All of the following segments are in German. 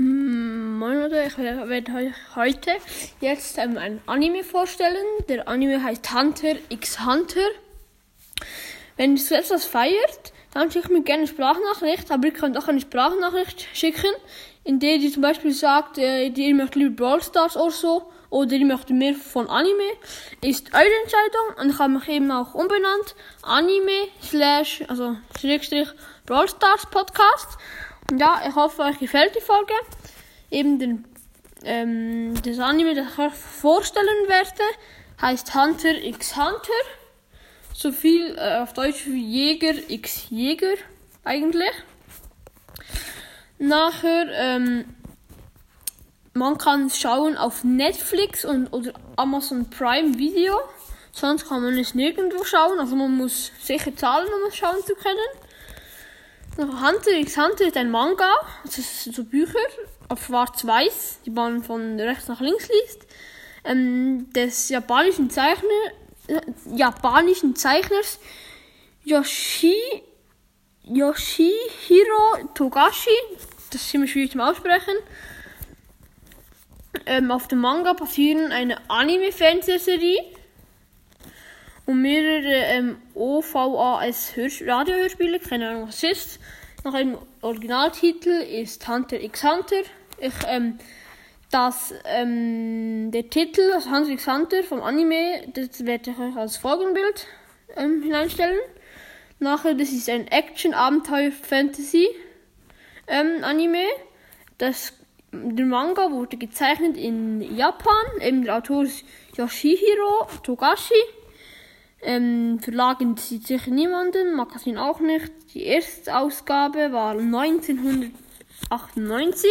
Mm, Moin Leute, ich werde euch heute jetzt ähm, ein Anime vorstellen. Der Anime heißt Hunter x Hunter. Wenn ihr selbst was feiert, dann schickt mir gerne eine Sprachnachricht, aber ihr könnt auch eine Sprachnachricht schicken, in der ihr zum Beispiel sagt, äh, ihr möchtet lieber Brawl Stars oder so, oder ihr möchtet mehr von Anime. Ist eure Entscheidung und ich habe mich eben auch umbenannt. Anime slash, also Schrägstrich Brawl Stars Podcast. Ja, ich hoffe, euch gefällt die Folge. Eben den, ähm, das Anime, das ich euch vorstellen werde, heißt Hunter x Hunter. So viel äh, auf Deutsch wie Jäger x Jäger eigentlich. Nachher, ähm, man kann es schauen auf Netflix und, oder Amazon Prime Video. Sonst kann man es nirgendwo schauen. Also man muss sicher zahlen, um es schauen zu können. Hunter x Hunter ist ein Manga. Das sind so Bücher auf schwarz-weiß, die man von rechts nach links liest. Ähm, des japanischen Zeichner, äh, japanischen Zeichners Yoshi, Yoshihiro Togashi. Das ist ziemlich schwierig zum Aussprechen. Ähm, auf dem Manga passieren eine Anime-Fernsehserie und mehrere ähm, OVAS Radiohörspiele, keine Ahnung was ist. Nach einem Originaltitel ist Hunter x Hunter. Ich, ähm, das, ähm, der Titel, Hunter x Hunter vom Anime, das werde ich euch als Folgenbild ähm, hineinstellen. Nachher, das ist ein Action-Abenteuer-Fantasy ähm. Das, der Manga wurde gezeichnet in Japan. Eben der Autor ist Yoshihiro Togashi. Ähm, Verlag interessiert sicher niemanden, Magazin auch nicht. Die erste Ausgabe war 1998.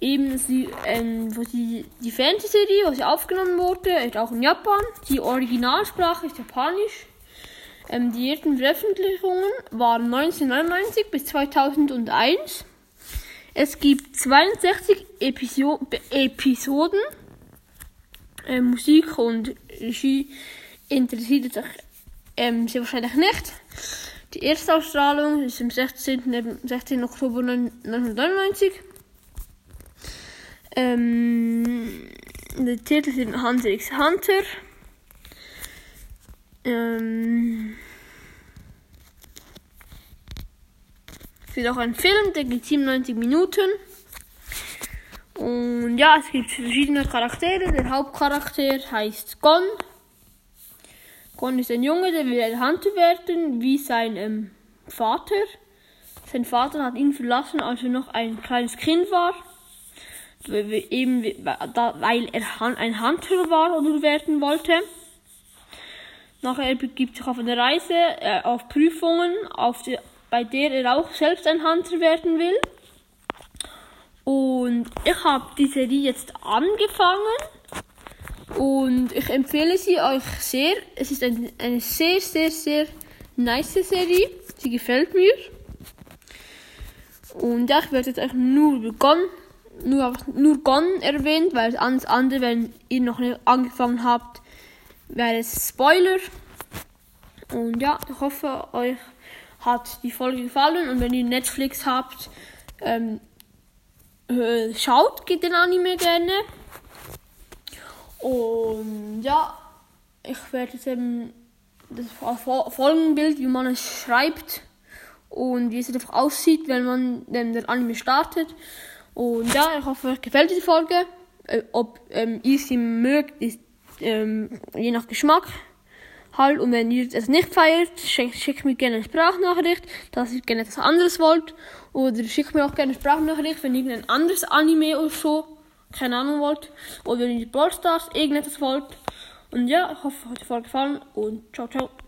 Eben sie, ähm, wo sie, die Fernsehserie, wo sie aufgenommen wurde, ist auch in Japan. Die Originalsprache ist Japanisch. Ähm, die ersten Veröffentlichungen waren 1999 bis 2001. Es gibt 62 Episo Episoden. Äh, Musik und Regie ähm, sehr wahrscheinlich nicht. Die erste Ausstrahlung ist am 16. 16. Oktober 1999. Ähm, der Titel ist Hunter x Hunter. Ähm, es wird auch ein Film, der geht 97 Minuten. Und ja, es gibt verschiedene Charaktere. Der Hauptcharakter heißt Gon. Gon ist ein Junge, der will ein Hunter werden, wie sein ähm, Vater. Sein Vater hat ihn verlassen, als er noch ein kleines Kind war. Eben, weil er ein Hunter war oder werden wollte. Nachher begibt sich auf eine Reise, äh, auf Prüfungen, auf die, bei der er auch selbst ein Hunter werden will. Und ich habe die Serie jetzt angefangen und ich empfehle sie euch sehr. Es ist ein, eine sehr, sehr, sehr nice Serie. Sie gefällt mir. Und ja, ich werde jetzt euch nur begonnen, nur, nur Gon erwähnt, weil alles andere, wenn ihr noch nicht angefangen habt, wäre es Spoiler. Und ja, ich hoffe, euch hat die Folge gefallen. Und wenn ihr Netflix habt, ähm, schaut, geht den Anime gerne. Und ja, ich werde jetzt eben das Folgenbild, wie man es schreibt und wie es einfach aussieht, wenn man den, den Anime startet. Und ja, ich hoffe, euch gefällt diese Folge. Äh, ob ähm, ihr sie mögt, ist ähm, je nach Geschmack halt. Und wenn ihr es nicht feiert, schickt, schickt mir gerne eine Sprachnachricht, dass ihr gerne etwas anderes wollt. Oder schickt mir auch gerne eine Sprachnachricht, wenn irgendein anderes Anime oder so keine Ahnung wollt. Oder wenn ihr Brawl Stars irgendetwas wollt. Und ja, hoffe, euch hat Folge gefallen und ciao, ciao.